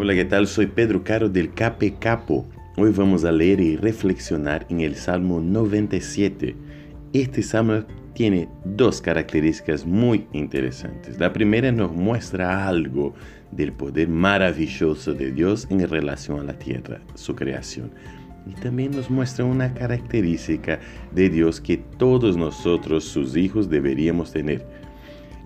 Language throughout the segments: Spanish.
Hola, ¿qué tal? Soy Pedro Caro del Cape Capo. Hoy vamos a leer y reflexionar en el Salmo 97. Este salmo tiene dos características muy interesantes. La primera nos muestra algo del poder maravilloso de Dios en relación a la tierra, su creación. Y también nos muestra una característica de Dios que todos nosotros, sus hijos, deberíamos tener.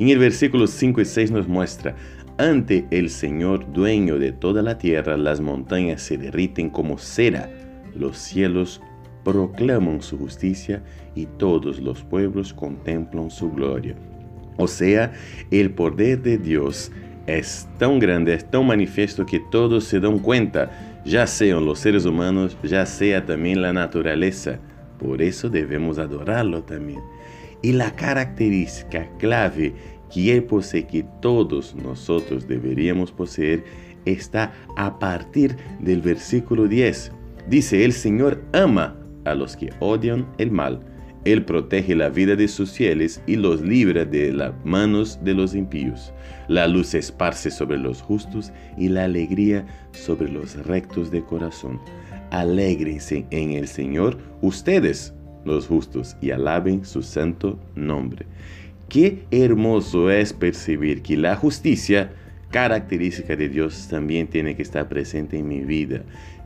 En el versículo 5 y 6 nos muestra, ante el Señor dueño de toda la tierra, las montañas se derriten como cera, los cielos proclaman su justicia y todos los pueblos contemplan su gloria. O sea, el poder de Dios es tan grande, es tan manifiesto que todos se dan cuenta, ya sean los seres humanos, ya sea también la naturaleza. Por eso debemos adorarlo también. Y la característica clave que que todos nosotros deberíamos poseer, está a partir del versículo 10. Dice, el Señor ama a los que odian el mal. Él protege la vida de sus fieles y los libra de las manos de los impíos. La luz se esparce sobre los justos y la alegría sobre los rectos de corazón. Alégrense en el Señor ustedes, los justos, y alaben su santo nombre. Qué hermoso es percibir que la justicia, característica de Dios, también tiene que estar presente en mi vida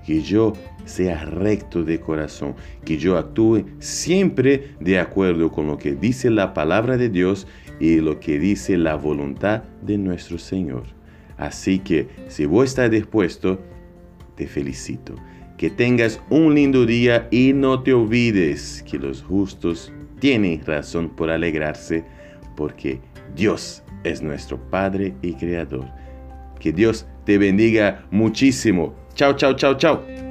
que yo sea recto de corazón, que yo actúe siempre de acuerdo con lo que dice la palabra de Dios y lo que dice la voluntad de nuestro Señor. Así que si vos estás dispuesto, te felicito. Que tengas un lindo día y no te olvides que los justos tienen razón por alegrarse porque Dios es nuestro Padre y Creador. Que Dios te bendiga muchísimo. Chao, chao, chao, chao.